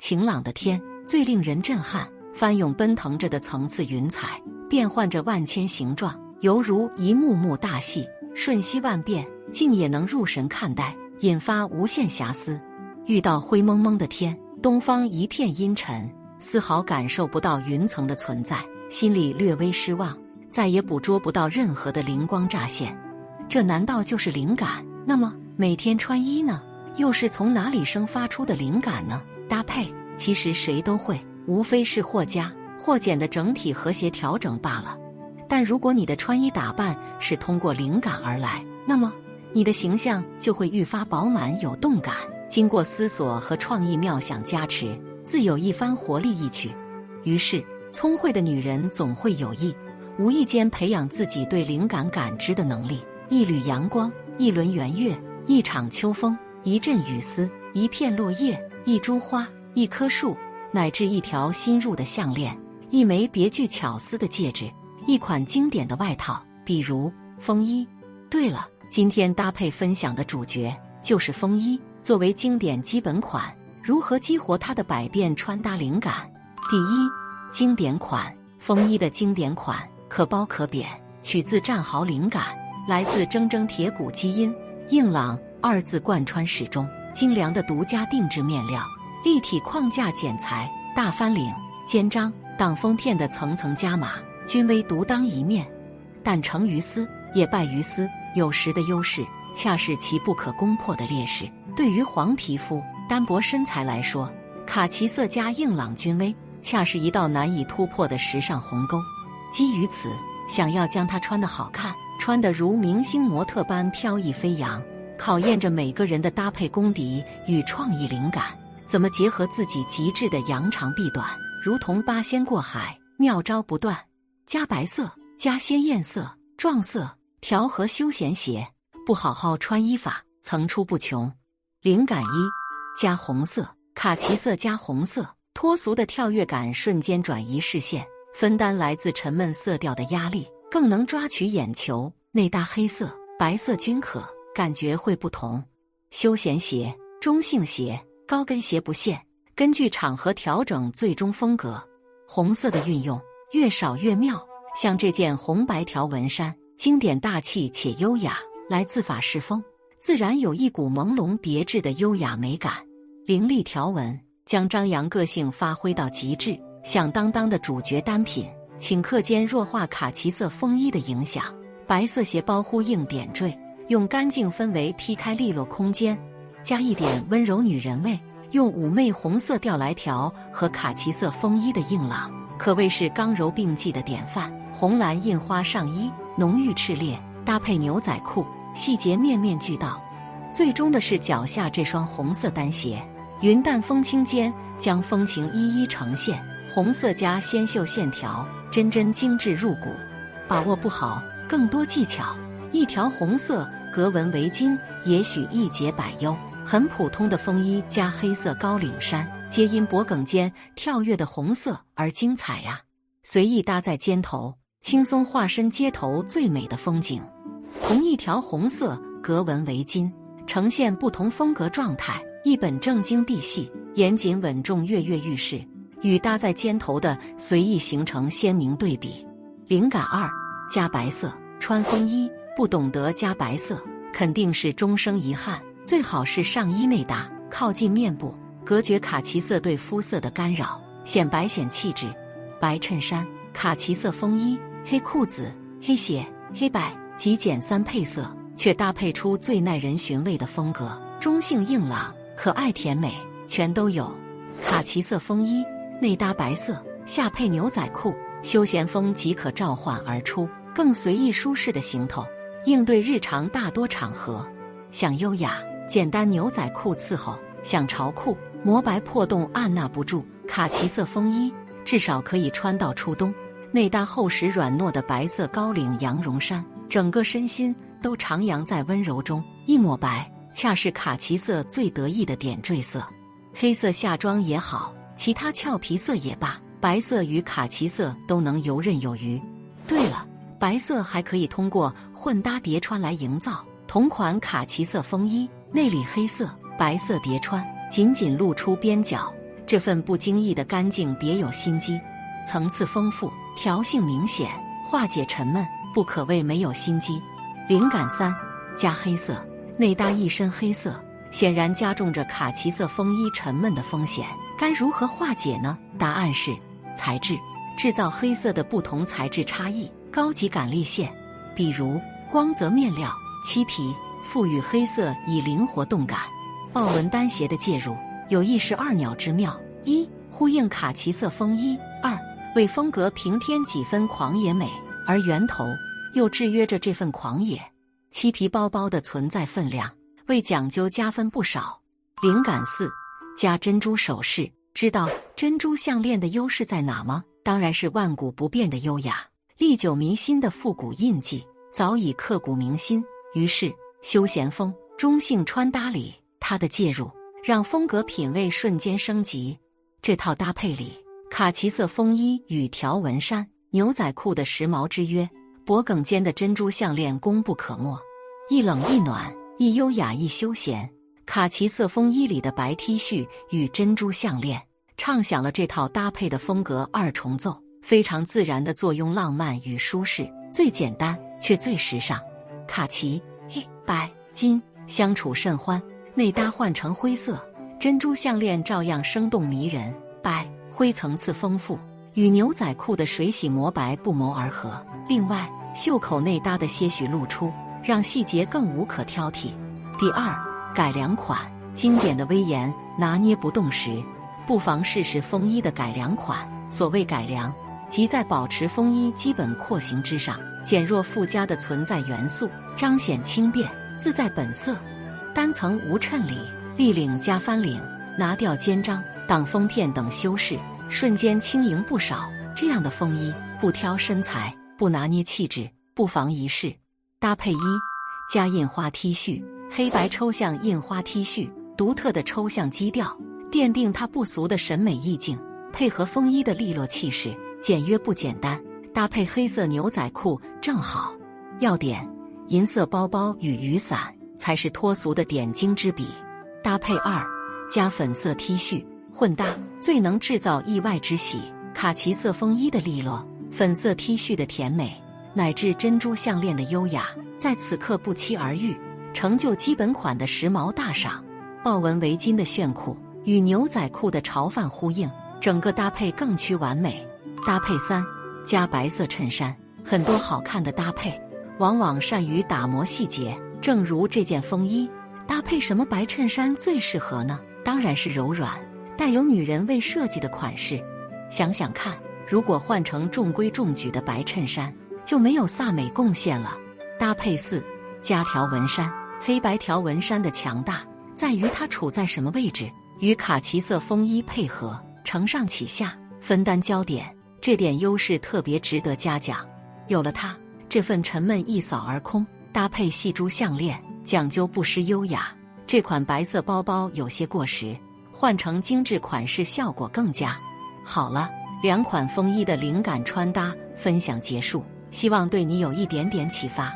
晴朗的天最令人震撼，翻涌奔腾着的层次云彩，变换着万千形状，犹如一幕幕大戏，瞬息万变，竟也能入神看待，引发无限遐思。遇到灰蒙蒙的天，东方一片阴沉，丝毫感受不到云层的存在，心里略微失望，再也捕捉不到任何的灵光乍现。这难道就是灵感？那么每天穿衣呢？又是从哪里生发出的灵感呢？搭配其实谁都会，无非是或加或减的整体和谐调整罢了。但如果你的穿衣打扮是通过灵感而来，那么你的形象就会愈发饱满有动感。经过思索和创意妙想加持，自有一番活力意趣。于是，聪慧的女人总会有意无意间培养自己对灵感感知的能力。一缕阳光，一轮圆月，一场秋风，一阵雨丝，一片落叶，一株花，一棵树，乃至一条新入的项链，一枚别具巧思的戒指，一款经典的外套，比如风衣。对了，今天搭配分享的主角就是风衣。作为经典基本款，如何激活它的百变穿搭灵感？第一，经典款风衣的经典款，可褒可贬，取自战壕灵感。来自铮铮铁骨基因，硬朗二字贯穿始终。精良的独家定制面料，立体框架剪裁，大翻领、肩章、挡风片的层层加码，均为独当一面。但成于丝，也败于丝。有时的优势，恰是其不可攻破的劣势。对于黄皮肤、单薄身材来说，卡其色加硬朗君威，恰是一道难以突破的时尚鸿沟。基于此，想要将它穿得好看。穿得如明星模特般飘逸飞扬，考验着每个人的搭配功底与创意灵感。怎么结合自己极致的扬长避短，如同八仙过海，妙招不断。加白色，加鲜艳色、撞色，调和休闲鞋，不好好穿衣法层出不穷。灵感一：加红色，卡其色加红色，脱俗的跳跃感瞬间转移视线，分担来自沉闷色调的压力。更能抓取眼球，内搭黑色、白色均可，感觉会不同。休闲鞋、中性鞋、高跟鞋不限，根据场合调整最终风格。红色的运用越少越妙，像这件红白条纹衫，经典大气且优雅，来自法式风，自然有一股朦胧别致的优雅美感。凌厉条纹将张扬个性发挥到极致，响当当的主角单品。顷刻间弱化卡其色风衣的影响，白色鞋包呼应点缀，用干净氛围劈开利落空间，加一点温柔女人味，用妩媚红色调来调和卡其色风衣的硬朗，可谓是刚柔并济的典范。红蓝印花上衣浓郁炽烈，搭配牛仔裤，细节面面俱到。最终的是脚下这双红色单鞋，云淡风轻间将风情一一呈现，红色加纤秀线条。真真精致入骨，把握不好更多技巧。一条红色格纹围巾，也许一解百忧。很普通的风衣加黑色高领衫，皆因脖梗间跳跃的红色而精彩呀！随意搭在肩头，轻松化身街头最美的风景。同一条红色格纹围巾，呈现不同风格状态。一本正经地细，严谨稳重，跃跃欲试。与搭在肩头的随意形成鲜明对比。灵感二：加白色。穿风衣不懂得加白色，肯定是终生遗憾。最好是上衣内搭，靠近面部，隔绝卡其色对肤色的干扰，显白显气质。白衬衫、卡其色风衣、黑裤子、黑鞋、黑白，极简三配色，却搭配出最耐人寻味的风格。中性硬朗、可爱甜美，全都有。卡其色风衣。内搭白色，下配牛仔裤，休闲风即可召唤而出，更随意舒适的行头，应对日常大多场合。想优雅，简单牛仔裤伺候；想潮酷，磨白破洞按捺不住。卡其色风衣至少可以穿到初冬。内搭厚实软糯的白色高领羊绒衫，整个身心都徜徉在温柔中。一抹白，恰是卡其色最得意的点缀色。黑色夏装也好。其他俏皮色也罢，白色与卡其色都能游刃有余。对了，白色还可以通过混搭叠穿来营造。同款卡其色风衣，内里黑色、白色叠穿，仅仅露出边角，这份不经意的干净别有心机，层次丰富，调性明显，化解沉闷，不可谓没有心机。灵感三加黑色，内搭一身黑色，显然加重着卡其色风衣沉闷的风险。该如何化解呢？答案是材质，制造黑色的不同材质差异，高级感力线，比如光泽面料、漆皮，赋予黑色以灵活动感。豹纹单鞋的介入有一石二鸟之妙：一、呼应卡其色风衣；二、为风格平添几分狂野美，而源头又制约着这份狂野。漆皮包包的存在分量为讲究加分不少。灵感四加珍珠首饰，知道珍珠项链的优势在哪吗？当然是万古不变的优雅，历久弥新的复古印记，早已刻骨铭心。于是休闲风、中性穿搭里。它的介入让风格品味瞬间升级。这套搭配里，卡其色风衣与条纹衫、牛仔裤的时髦之约，脖颈间的珍珠项链功不可没。一冷一暖，一优雅一休闲。卡其色风衣里的白 T 恤与珍珠项链，唱响了这套搭配的风格二重奏，非常自然的坐拥浪漫与舒适，最简单却最时尚。卡其、黑白、金相处甚欢。内搭换成灰色，珍珠项链照样生动迷人。白灰层次丰富，与牛仔裤的水洗磨白不谋而合。另外，袖口内搭的些许露出，让细节更无可挑剔。第二，改良款，经典的威严拿捏不动时，不妨试试风衣的改良款。所谓改良，即在保持风衣基本廓形之上，减弱附加的存在元素，彰显轻便自在本色。单层无衬里，立领加翻领，拿掉肩章、挡风片等修饰，瞬间轻盈不少。这样的风衣不挑身材，不拿捏气质，不妨一试。搭配一加印花 T 恤，黑白抽象印花 T 恤，独特的抽象基调，奠定它不俗的审美意境。配合风衣的利落气势，简约不简单。搭配黑色牛仔裤正好。要点：银色包包与雨伞。才是脱俗的点睛之笔。搭配二加粉色 T 恤混搭，最能制造意外之喜。卡其色风衣的利落，粉色 T 恤的甜美，乃至珍珠项链的优雅，在此刻不期而遇，成就基本款的时髦大赏。豹纹围巾的炫酷与牛仔裤的潮范呼应，整个搭配更趋完美。搭配三加白色衬衫，很多好看的搭配，往往善于打磨细节。正如这件风衣搭配什么白衬衫最适合呢？当然是柔软、带有女人味设计的款式。想想看，如果换成中规中矩的白衬衫，就没有飒美贡献了。搭配四加条纹衫，黑白条纹衫的强大在于它处在什么位置，与卡其色风衣配合，承上启下，分担焦点，这点优势特别值得嘉奖。有了它，这份沉闷一扫而空。搭配细珠项链，讲究不失优雅。这款白色包包有些过时，换成精致款式效果更佳。好了，两款风衣的灵感穿搭分享结束，希望对你有一点点启发。